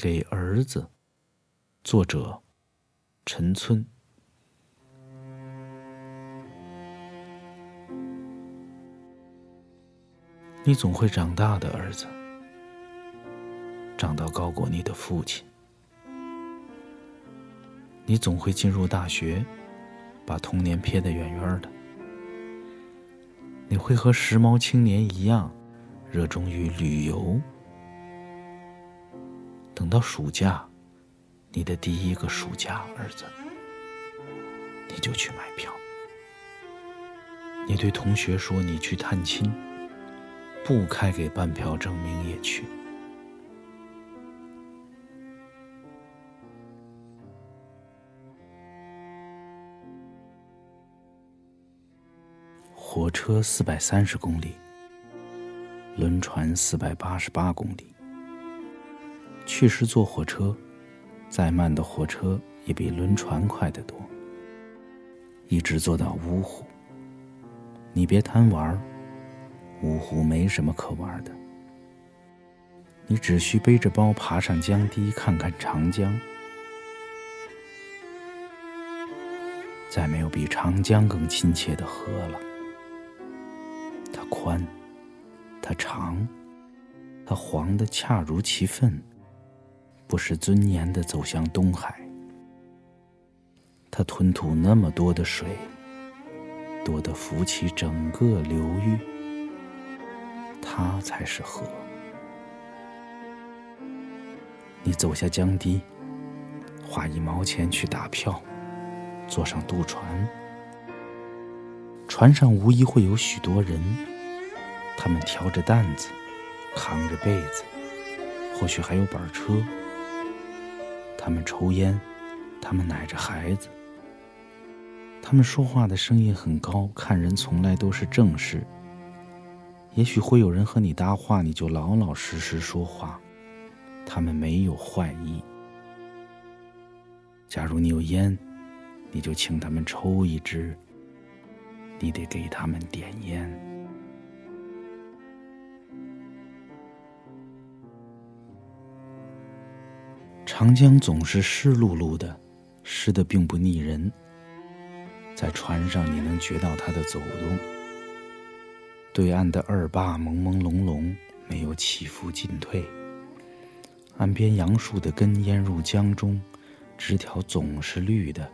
给儿子。作者：陈村。你总会长大的，儿子，长到高过你的父亲。你总会进入大学，把童年撇得远远的。你会和时髦青年一样，热衷于旅游。等到暑假，你的第一个暑假，儿子，你就去买票。你对同学说你去探亲。不开给半票证明也去。火车四百三十公里，轮船四百八十八公里。去时坐火车，再慢的火车也比轮船快得多。一直坐到芜湖，你别贪玩。芜湖没什么可玩的，你只需背着包爬上江堤，看看长江。再没有比长江更亲切的河了。它宽，它长，它黄的恰如其分，不失尊严的走向东海。它吞吐那么多的水，多得浮起整个流域。它才是河。你走下江堤，花一毛钱去打票，坐上渡船。船上无疑会有许多人，他们挑着担子，扛着被子，或许还有板车。他们抽烟，他们奶着孩子，他们说话的声音很高，看人从来都是正式。也许会有人和你搭话，你就老老实实说话，他们没有坏意。假如你有烟，你就请他们抽一支，你得给他们点烟。长江总是湿漉漉的，湿的并不腻人，在船上你能觉到它的走动。对岸的二坝朦朦胧胧，没有起伏进退。岸边杨树的根淹入江中，枝条总是绿的，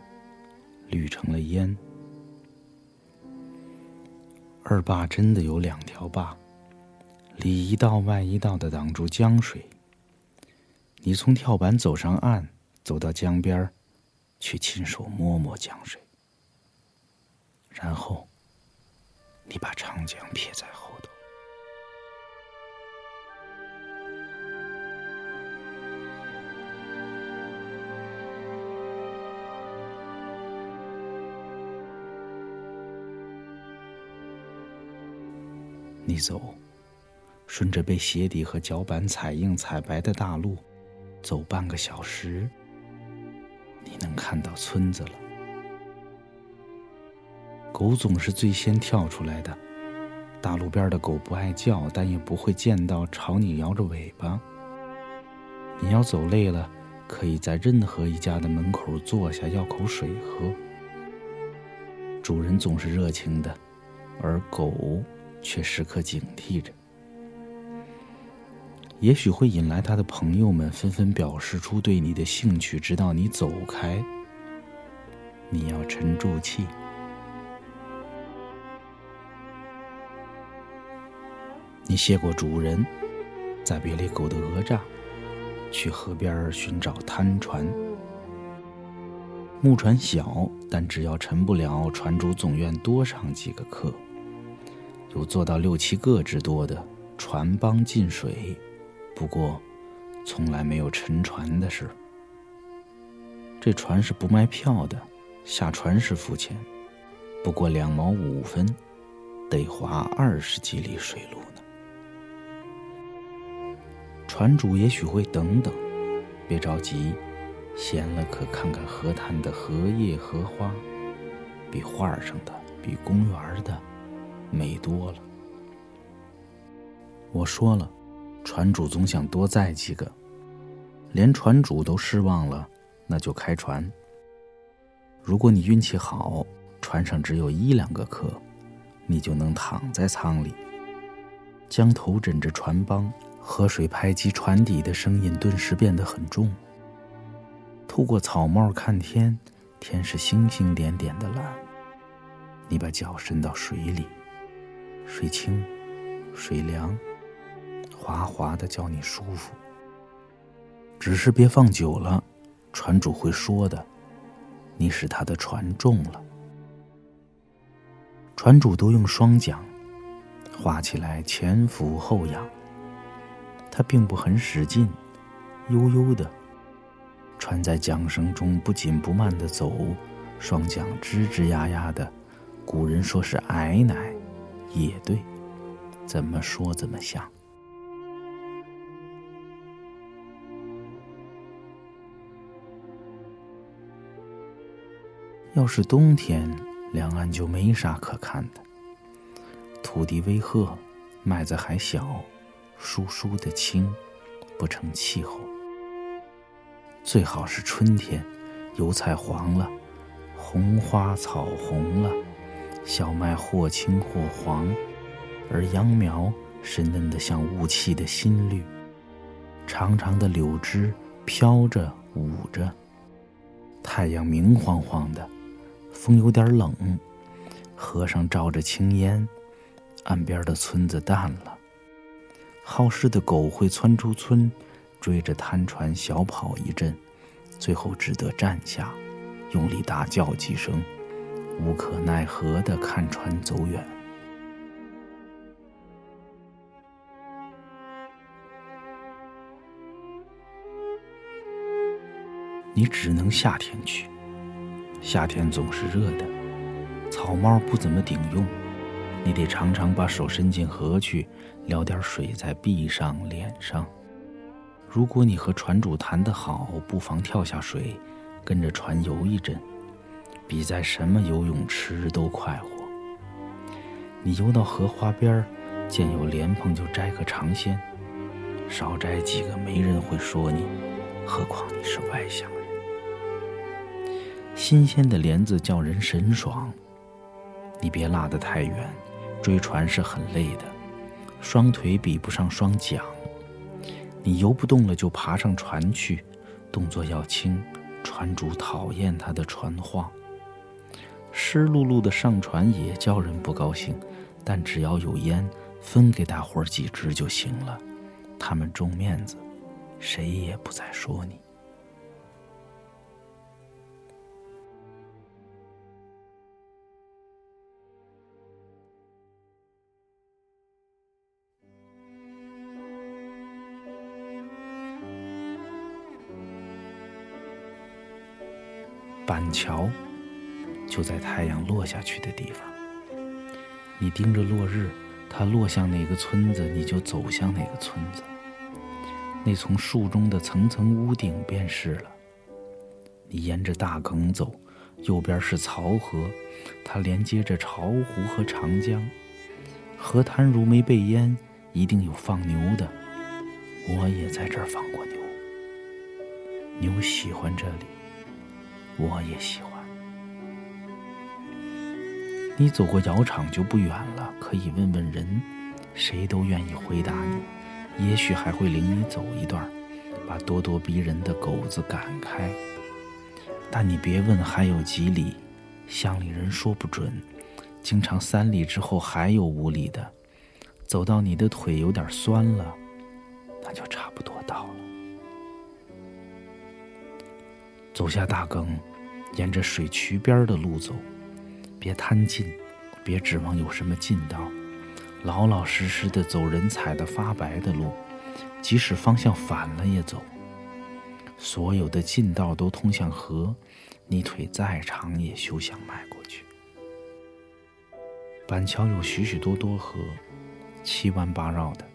绿成了烟。二坝真的有两条坝，里一道外一道的挡住江水。你从跳板走上岸，走到江边去亲手摸摸江水，然后。你把长江撇在后头。你走，顺着被鞋底和脚板踩硬踩白的大路，走半个小时，你能看到村子了。狗总是最先跳出来的。大路边的狗不爱叫，但也不会见到朝你摇着尾巴。你要走累了，可以在任何一家的门口坐下，要口水喝。主人总是热情的，而狗却时刻警惕着。也许会引来他的朋友们纷纷表示出对你的兴趣，直到你走开。你要沉住气。你谢过主人，在别离狗的讹诈，去河边寻找滩船。木船小，但只要沉不了，船主总愿多上几个客。有做到六七个之多的船帮进水，不过从来没有沉船的事。这船是不卖票的，下船时付钱，不过两毛五分，得划二十几里水路呢。船主也许会等等，别着急，闲了可看看河滩的荷叶荷花，比画上的、比公园的美多了。我说了，船主总想多载几个，连船主都失望了，那就开船。如果你运气好，船上只有一两个客，你就能躺在舱里，将头枕着船帮，河水拍击船底的声音顿时变得很重。透过草帽看天，天是星星点点的蓝。你把脚伸到水里，水清，水凉，滑滑的，叫你舒服。只是别放久了，船主会说的，你使他的船重了。船主都用双桨，划起来前俯后仰，他并不很使劲，悠悠的，船在桨声中不紧不慢的走，双桨吱吱呀呀的。古人说是矮奶，也对，怎么说怎么像。要是冬天，两岸就没啥可看的。土地微褐，麦子还小，疏疏的青，不成气候。最好是春天，油菜黄了，红花草红了。小麦或青或黄，而秧苗是嫩得像雾气的新绿。长长的柳枝飘着舞着，太阳明晃晃的，风有点冷。河上照着青烟，岸边的村子淡了。好事的狗会窜出村，追着滩船小跑一阵，最后只得站下，用力大叫几声。无可奈何的看船走远，你只能夏天去。夏天总是热的，草帽不怎么顶用，你得常常把手伸进河去，撩点水在臂上、脸上。如果你和船主谈得好，不妨跳下水，跟着船游一阵。比在什么游泳池都快活。你游到荷花边，见有莲蓬就摘个尝鲜，少摘几个没人会说你，何况你是外乡。新鲜的莲子叫人神爽。你别落得太远，追船是很累的，双腿比不上双桨。你游不动了就爬上船去，动作要轻，船主讨厌他的船晃。湿漉漉的上船也叫人不高兴，但只要有烟，分给大伙儿几支就行了。他们重面子，谁也不再说你。桥。就在太阳落下去的地方，你盯着落日，它落向哪个村子，你就走向哪个村子。那从树中的层层屋顶便是了。你沿着大埂走，右边是漕河，它连接着巢湖和长江。河滩如没被淹，一定有放牛的。我也在这儿放过牛，牛喜欢这里，我也喜欢。你走过窑厂就不远了，可以问问人，谁都愿意回答你，也许还会领你走一段，把咄咄逼人的狗子赶开。但你别问还有几里，乡里人说不准，经常三里之后还有五里的，走到你的腿有点酸了，那就差走下大埂，沿着水渠边的路走。别贪近，别指望有什么近道，老老实实的走人踩的发白的路，即使方向反了也走。所有的近道都通向河，你腿再长也休想迈过去。板桥有许许多多河，七弯八绕的，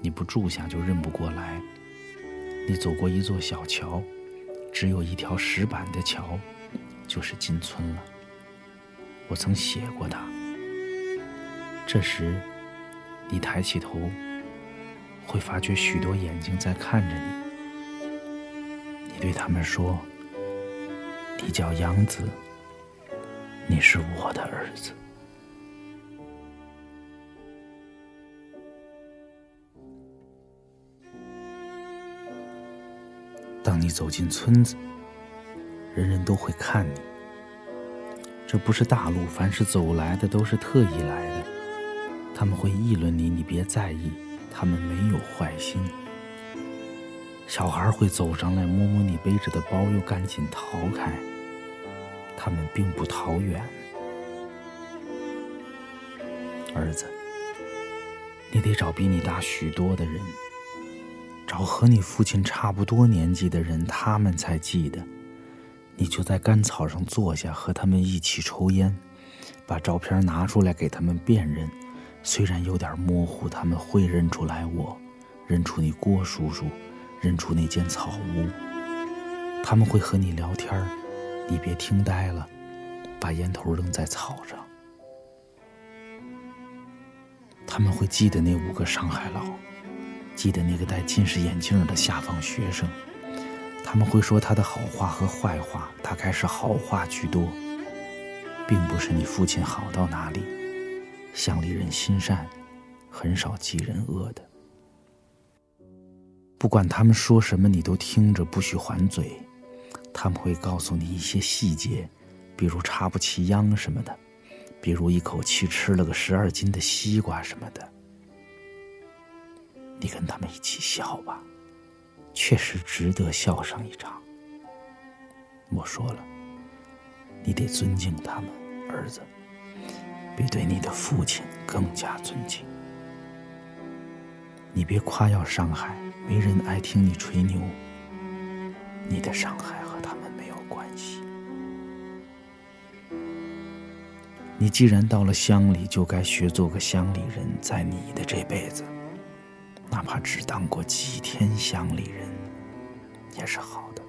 你不住下就认不过来。你走过一座小桥，只有一条石板的桥，就是进村了。我曾写过它。这时，你抬起头，会发觉许多眼睛在看着你。你对他们说：“你叫杨子，你是我的儿子。”当你走进村子，人人都会看你。这不是大路，凡是走来的都是特意来的。他们会议论你，你别在意，他们没有坏心。小孩会走上来摸摸你背着的包，又赶紧逃开。他们并不逃远。儿子，你得找比你大许多的人。找和你父亲差不多年纪的人，他们才记得。你就在干草上坐下，和他们一起抽烟，把照片拿出来给他们辨认。虽然有点模糊，他们会认出来我，认出你郭叔叔，认出那间草屋。他们会和你聊天你别听呆了，把烟头扔在草上。他们会记得那五个上海佬。记得那个戴近视眼镜的下放学生，他们会说他的好话和坏话，大概是好话居多，并不是你父亲好到哪里。乡里人心善，很少记人恶的。不管他们说什么，你都听着，不许还嘴。他们会告诉你一些细节，比如插不起秧什么的，比如一口气吃了个十二斤的西瓜什么的。你跟他们一起笑吧，确实值得笑上一场。我说了，你得尊敬他们，儿子，比对你的父亲更加尊敬。你别夸耀上海，没人爱听你吹牛。你的上海和他们没有关系。你既然到了乡里，就该学做个乡里人，在你的这辈子。哪怕只当过几天乡里人，也是好的。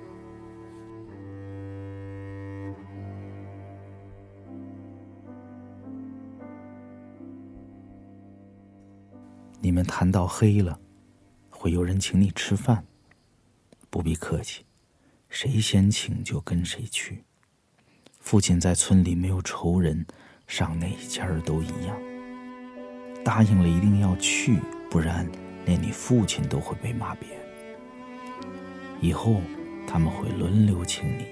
你们谈到黑了，会有人请你吃饭，不必客气，谁先请就跟谁去。父亲在村里没有仇人，上哪家都一样。答应了一定要去，不然。连你父亲都会被骂扁。以后他们会轮流请你，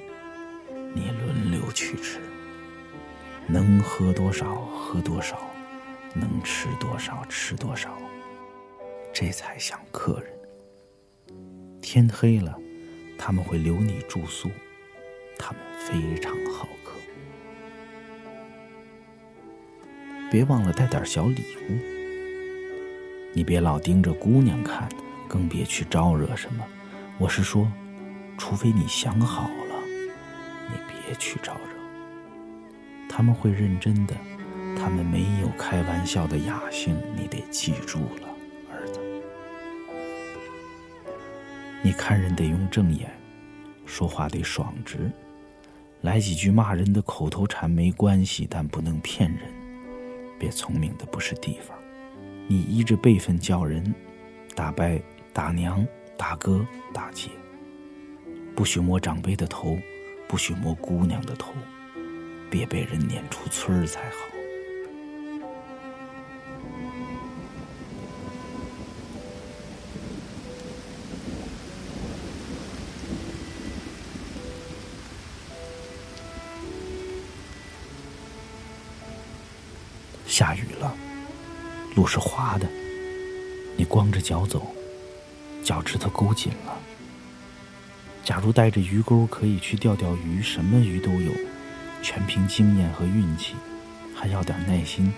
你轮流去吃。能喝多少喝多少，能吃多少吃多少，这才像客人。天黑了，他们会留你住宿，他们非常好客。别忘了带点小礼物。你别老盯着姑娘看，更别去招惹什么。我是说，除非你想好了，你别去招惹。他们会认真的，他们没有开玩笑的雅兴，你得记住了，儿子。你看人得用正眼，说话得爽直，来几句骂人的口头禅没关系，但不能骗人。别聪明的不是地方。你依着辈分叫人，大伯、大娘、大哥、大姐，不许摸长辈的头，不许摸姑娘的头，别被人撵出村儿才好。下雨了。路是滑的，你光着脚走，脚趾头勾紧了。假如带着鱼钩，可以去钓钓鱼，什么鱼都有，全凭经验和运气，还要点耐心。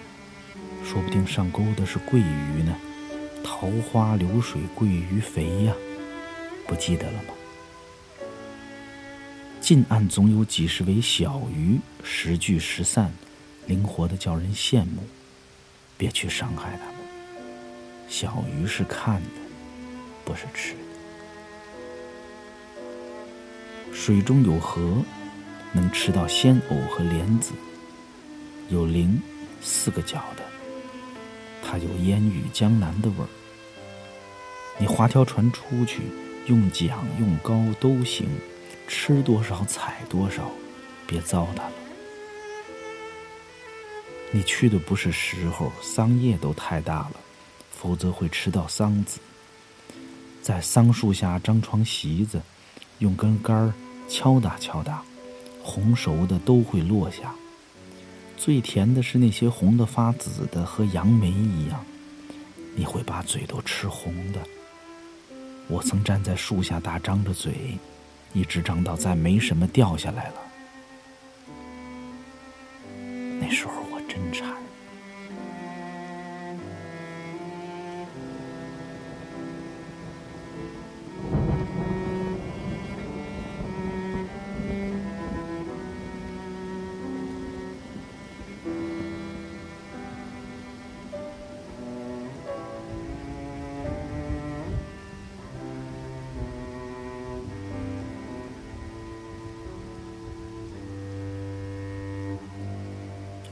说不定上钩的是桂鱼呢，桃花流水桂鱼肥呀，不记得了吗？近岸总有几十尾小鱼，时聚时散，灵活的叫人羡慕。别去伤害他们。小鱼是看的，不是吃的。水中有河，能吃到鲜藕和莲子。有菱，四个角的，它有烟雨江南的味儿。你划条船出去，用桨用篙都行，吃多少采多少，别糟蹋了。你去的不是时候，桑叶都太大了，否则会吃到桑子。在桑树下张床席子，用根杆儿敲打敲打，红熟的都会落下。最甜的是那些红的发紫的，和杨梅一样，你会把嘴都吃红的。我曾站在树下大张着嘴，一直张到再没什么掉下来了。那时候我真馋。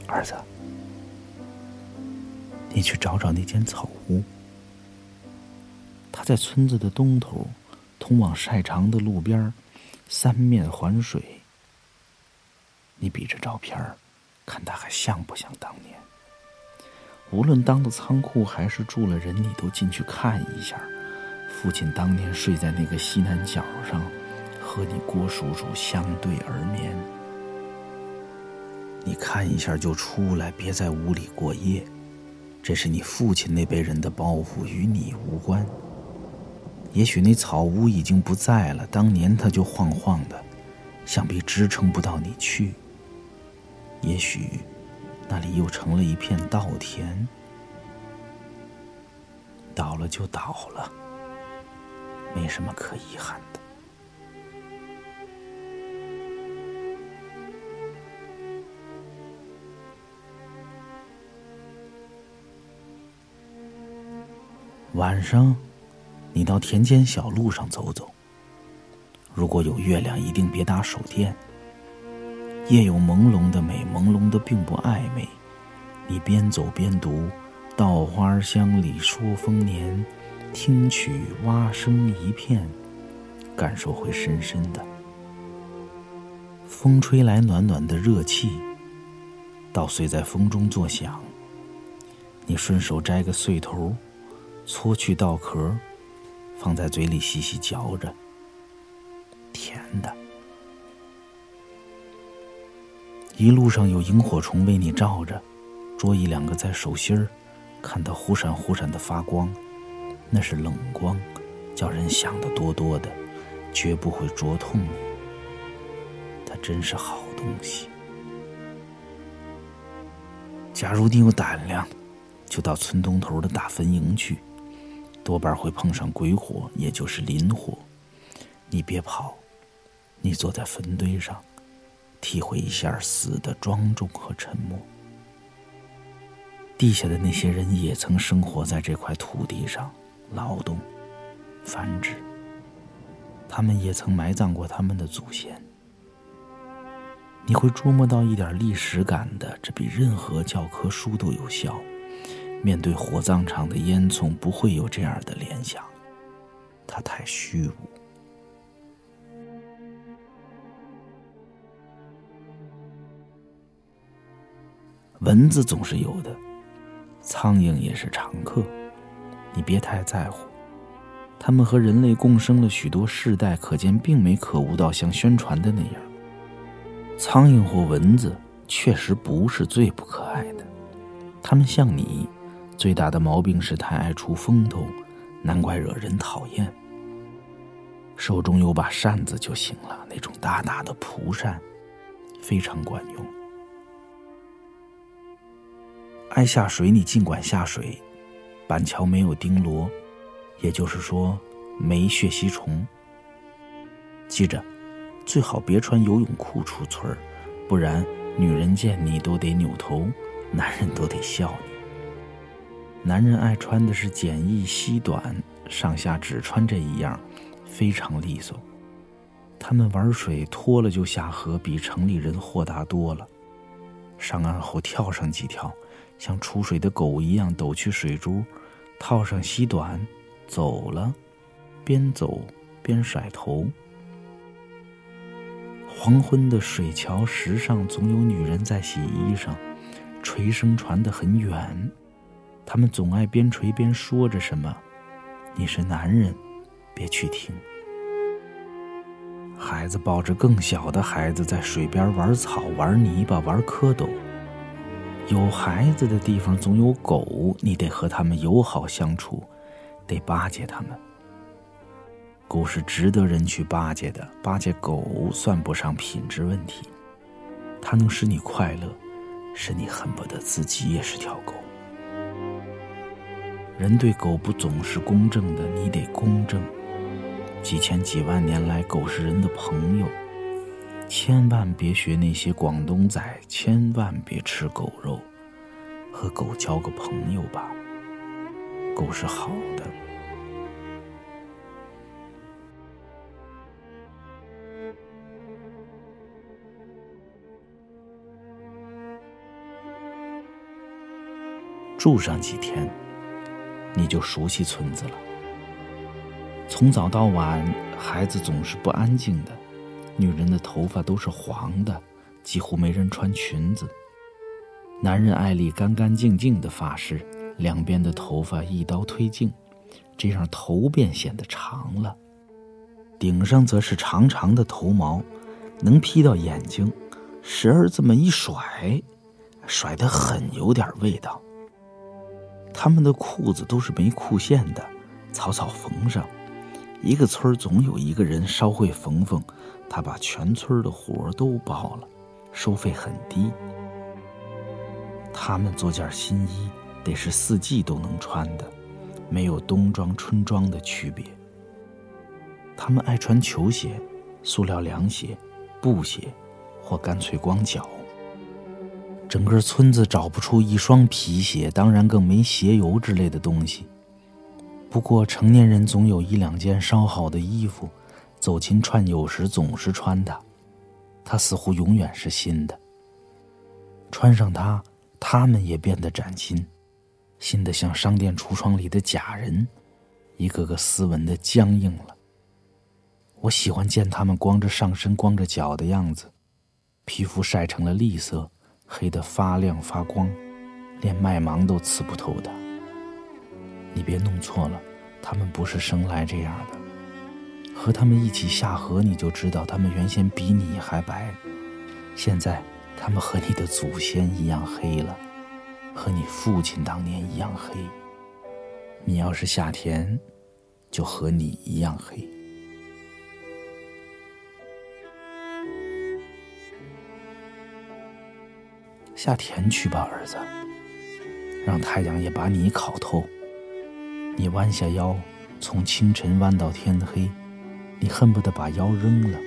儿子，你去找找那间草屋。它在村子的东头，通往晒场的路边，三面环水。你比着照片看它还像不像当年？无论当的仓库还是住了人，你都进去看一下。父亲当年睡在那个西南角上，和你郭叔叔相对而眠。你看一下就出来，别在屋里过夜。这是你父亲那辈人的包袱，与你无关。也许那草屋已经不在了，当年它就晃晃的，想必支撑不到你去。也许那里又成了一片稻田，倒了就倒了，没什么可遗憾的。晚上，你到田间小路上走走。如果有月亮，一定别打手电。夜有朦胧的美，朦胧的并不暧昧。你边走边读：“稻花香里说丰年，听取蛙声一片。”感受会深深的。风吹来暖暖的热气，稻穗在风中作响。你顺手摘个穗头。搓去稻壳，放在嘴里细细嚼着，甜的。一路上有萤火虫为你照着，捉一两个在手心儿，看它忽闪忽闪的发光，那是冷光，叫人想的多多的，绝不会灼痛你。它真是好东西。假如你有胆量，就到村东头的大坟营去。多半会碰上鬼火，也就是磷火。你别跑，你坐在坟堆上，体会一下死的庄重和沉默。地下的那些人也曾生活在这块土地上，劳动、繁殖。他们也曾埋葬过他们的祖先。你会捉摸到一点历史感的，这比任何教科书都有效。面对火葬场的烟囱，不会有这样的联想，它太虚无。蚊子总是有的，苍蝇也是常客，你别太在乎。它们和人类共生了许多世代，可见并没可恶到像宣传的那样。苍蝇或蚊子确实不是最不可爱的，它们像你。最大的毛病是太爱出风头，难怪惹人讨厌。手中有把扇子就行了，那种大大的蒲扇，非常管用。爱下水，你尽管下水。板桥没有钉螺，也就是说没血吸虫。记着，最好别穿游泳裤出村儿，不然女人见你都得扭头，男人都得笑。男人爱穿的是简易西短，上下只穿这一样，非常利索。他们玩水脱了就下河，比城里人豁达多了。上岸后跳上几跳，像出水的狗一样抖去水珠，套上西短，走了，边走边甩头。黄昏的水桥石上，总有女人在洗衣裳，锤声传得很远。他们总爱边锤边说着什么。你是男人，别去听。孩子抱着更小的孩子在水边玩草、玩泥巴、玩蝌蚪。有孩子的地方总有狗，你得和他们友好相处，得巴结他们。狗是值得人去巴结的，巴结狗算不上品质问题，它能使你快乐，使你恨不得自己也是条狗。人对狗不总是公正的，你得公正。几千几万年来，狗是人的朋友，千万别学那些广东仔，千万别吃狗肉，和狗交个朋友吧。狗是好的。住上几天，你就熟悉村子了。从早到晚，孩子总是不安静的，女人的头发都是黄的，几乎没人穿裙子。男人爱理干干净净的发饰，两边的头发一刀推进，这样头便显得长了。顶上则是长长的头毛，能披到眼睛，时而这么一甩，甩得很有点味道。他们的裤子都是没裤线的，草草缝上。一个村总有一个人稍会缝缝，他把全村的活都包了，收费很低。他们做件新衣得是四季都能穿的，没有冬装春装的区别。他们爱穿球鞋、塑料凉鞋、布鞋，或干脆光脚。整个村子找不出一双皮鞋，当然更没鞋油之类的东西。不过成年人总有一两件稍好的衣服，走亲串友时总是穿它，它似乎永远是新的。穿上它，他们也变得崭新，新的像商店橱窗里的假人，一个个斯文的僵硬了。我喜欢见他们光着上身、光着脚的样子，皮肤晒成了栗色。黑得发亮发光，连麦芒都刺不透的。你别弄错了，他们不是生来这样的。和他们一起下河，你就知道他们原先比你还白。现在，他们和你的祖先一样黑了，和你父亲当年一样黑。你要是夏天，就和你一样黑。下田去吧，儿子，让太阳也把你烤透。你弯下腰，从清晨弯到天黑，你恨不得把腰扔了。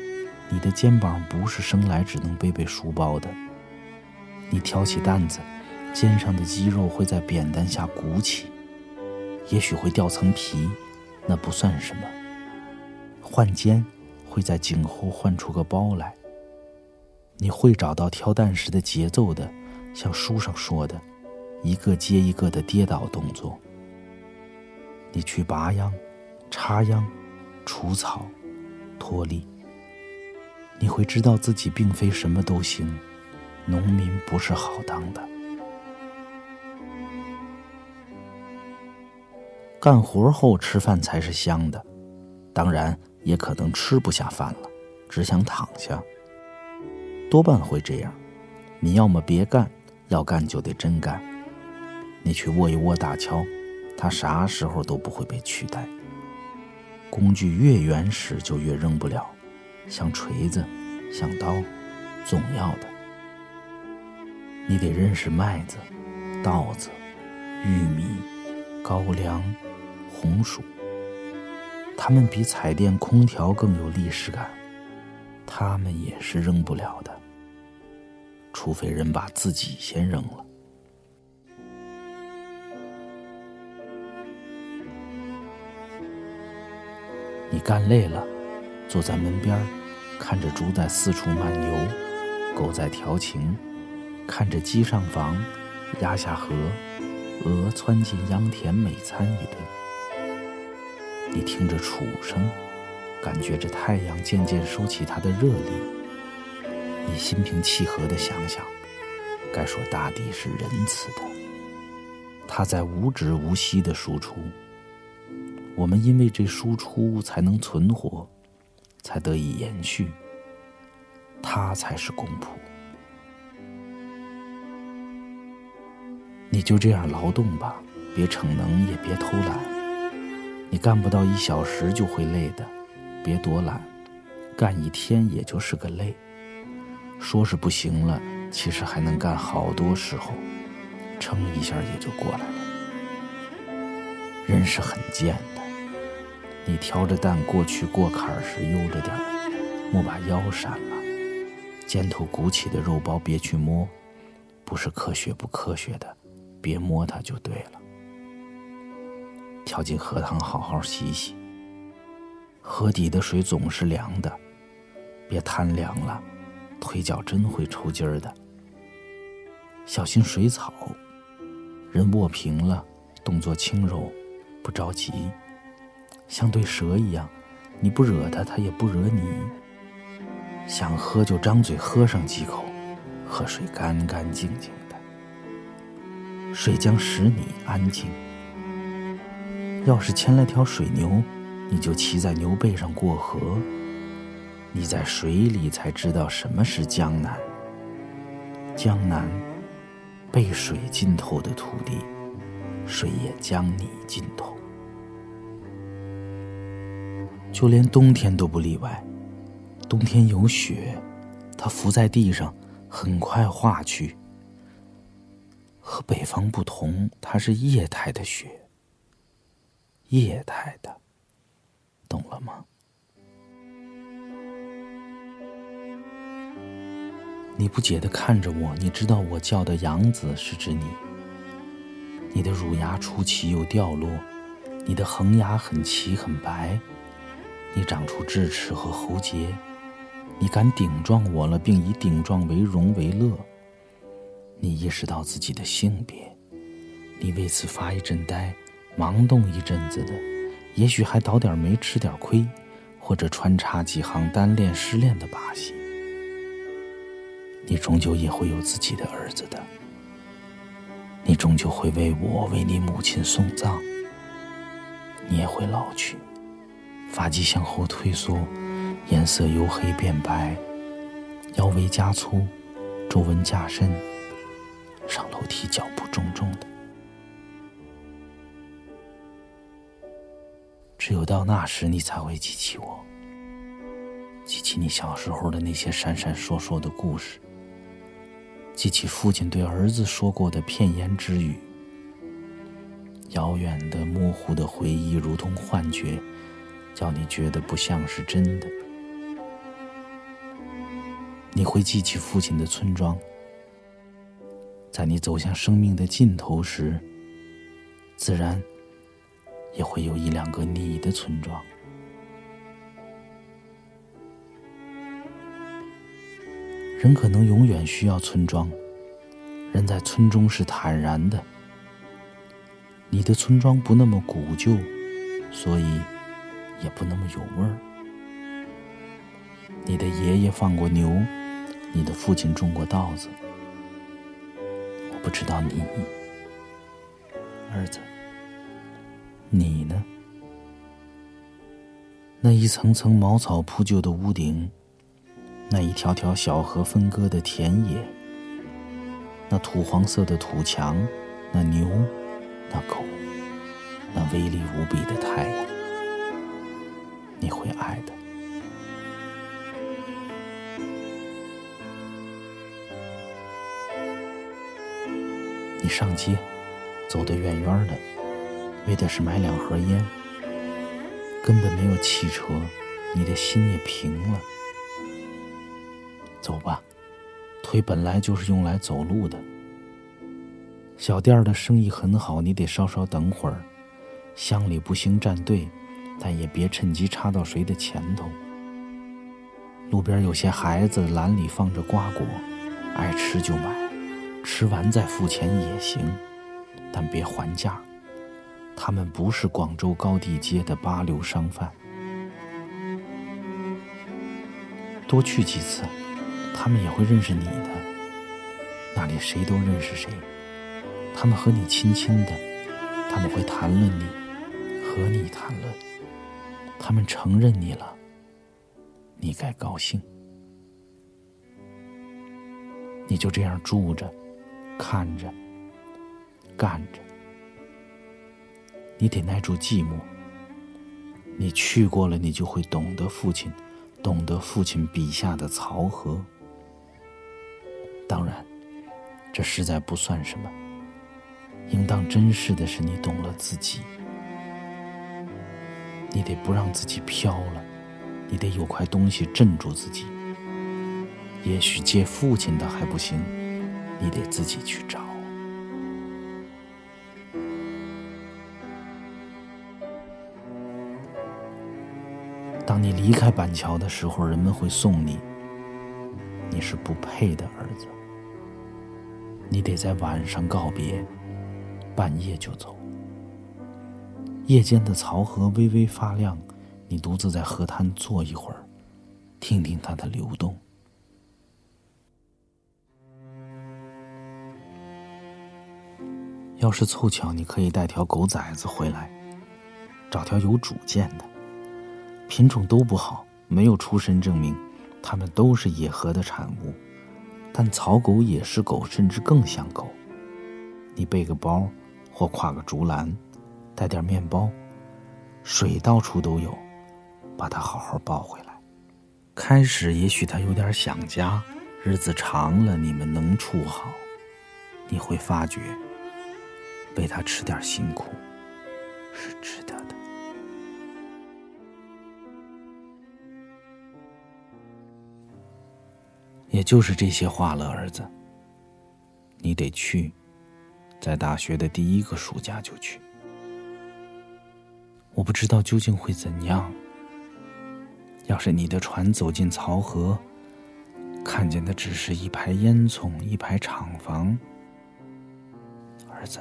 你的肩膀不是生来只能背背书包的。你挑起担子，肩上的肌肉会在扁担下鼓起，也许会掉层皮，那不算什么。换肩会在颈后换出个包来。你会找到挑担时的节奏的。像书上说的，一个接一个的跌倒动作。你去拔秧、插秧、除草、脱粒，你会知道自己并非什么都行，农民不是好当的。干活后吃饭才是香的，当然也可能吃不下饭了，只想躺下。多半会这样，你要么别干。要干就得真干，你去握一握大锹，它啥时候都不会被取代。工具越原始就越扔不了，像锤子，像刀，总要的。你得认识麦子、稻子、玉米、高粱、红薯，它们比彩电、空调更有历史感，它们也是扔不了的。除非人把自己先扔了。你干累了，坐在门边看着猪在四处漫游，狗在调情，看着鸡上房，鸭下河，鹅窜进秧田，美餐一顿。你听着楚声，感觉着太阳渐渐收起它的热力。你心平气和的想想，该说大地是仁慈的，它在无止无息的输出。我们因为这输出才能存活，才得以延续。它才是公仆。你就这样劳动吧，别逞能，也别偷懒。你干不到一小时就会累的，别躲懒，干一天也就是个累。说是不行了，其实还能干好多时候，撑一下也就过来了。人是很贱的，你挑着担过去过坎时悠着点儿，莫把腰闪了。肩头鼓起的肉包别去摸，不是科学不科学的。别摸它就对了。跳进荷塘好好洗洗。河底的水总是凉的，别贪凉了，腿脚真会抽筋儿的。小心水草。人卧平了，动作轻柔，不着急，像对蛇一样，你不惹它，它也不惹你。想喝就张嘴喝上几口，喝水干干净净的。水将使你安静。要是牵了条水牛，你就骑在牛背上过河。你在水里才知道什么是江南。江南，被水浸透的土地，水也将你浸透。就连冬天都不例外。冬天有雪，它浮在地上，很快化去。和北方不同，它是液态的雪。液态的，懂了吗？你不解的看着我，你知道我叫的杨子是指你。你的乳牙出奇又掉落，你的恒牙很齐很白，你长出智齿和喉结，你敢顶撞我了，并以顶撞为荣为乐。你意识到自己的性别，你为此发一阵呆，忙动一阵子的，也许还倒点霉吃点亏，或者穿插几行单恋失恋的把戏。你终究也会有自己的儿子的，你终究会为我为你母亲送葬。你也会老去，发际向后退缩，颜色由黑变白，腰围加粗，皱纹加深。上楼梯脚步重重的，只有到那时，你才会记起我，记起你小时候的那些闪闪烁烁的故事，记起父亲对儿子说过的片言之语。遥远的、模糊的回忆，如同幻觉，叫你觉得不像是真的。你会记起父亲的村庄。在你走向生命的尽头时，自然也会有一两个你的村庄。人可能永远需要村庄，人在村中是坦然的。你的村庄不那么古旧，所以也不那么有味儿。你的爷爷放过牛，你的父亲种过稻子。我不知道你，儿子，你呢？那一层层茅草铺就的屋顶，那一条条小河分割的田野，那土黄色的土墙，那牛，那狗，那威力无比的太阳，你会爱的。你上街，走得远远的，为的是买两盒烟。根本没有汽车，你的心也平了。走吧，腿本来就是用来走路的。小店的生意很好，你得稍稍等会儿。乡里不兴站队，但也别趁机插到谁的前头。路边有些孩子篮里放着瓜果，爱吃就买。吃完再付钱也行，但别还价。他们不是广州高地街的八流商贩。多去几次，他们也会认识你的。那里谁都认识谁，他们和你亲亲的，他们会谈论你，和你谈论，他们承认你了，你该高兴。你就这样住着，看着，干着，你得耐住寂寞。你去过了，你就会懂得父亲，懂得父亲笔下的曹河。当然，这实在不算什么。应当珍视的是，你懂了自己。你得不让自己飘了，你得有块东西镇住自己。也许借父亲的还不行，你得自己去找。当你离开板桥的时候，人们会送你。你是不配的儿子。你得在晚上告别，半夜就走。夜间的漕河微微发亮，你独自在河滩坐一会儿，听听它的流动。要是凑巧，你可以带条狗崽子回来，找条有主见的。品种都不好，没有出身证明，它们都是野河的产物。但草狗也是狗，甚至更像狗。你背个包，或挎个竹篮，带点面包，水到处都有，把它好好抱回来。开始也许它有点想家，日子长了，你们能处好，你会发觉，为它吃点辛苦，是值得的。也就是这些话了，儿子。你得去，在大学的第一个暑假就去。我不知道究竟会怎样。要是你的船走进漕河，看见的只是一排烟囱、一排厂房，儿子，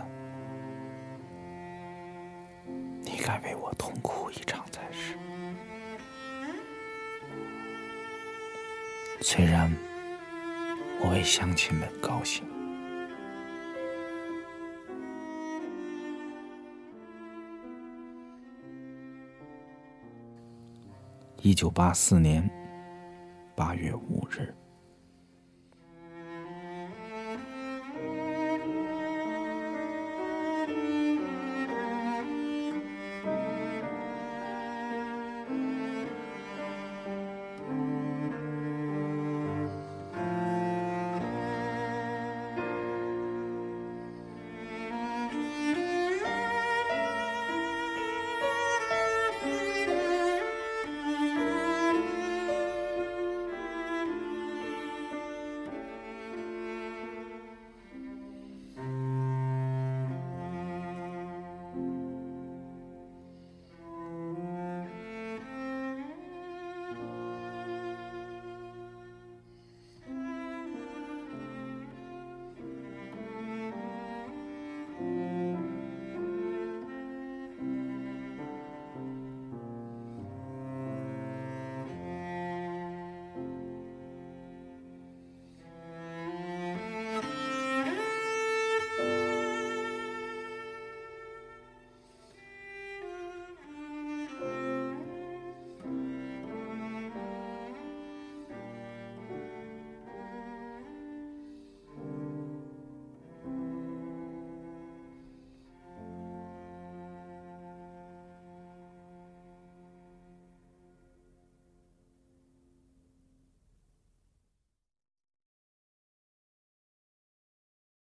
你该为我痛哭一场才是。虽然。我为乡亲们高兴。一九八四年八月五日。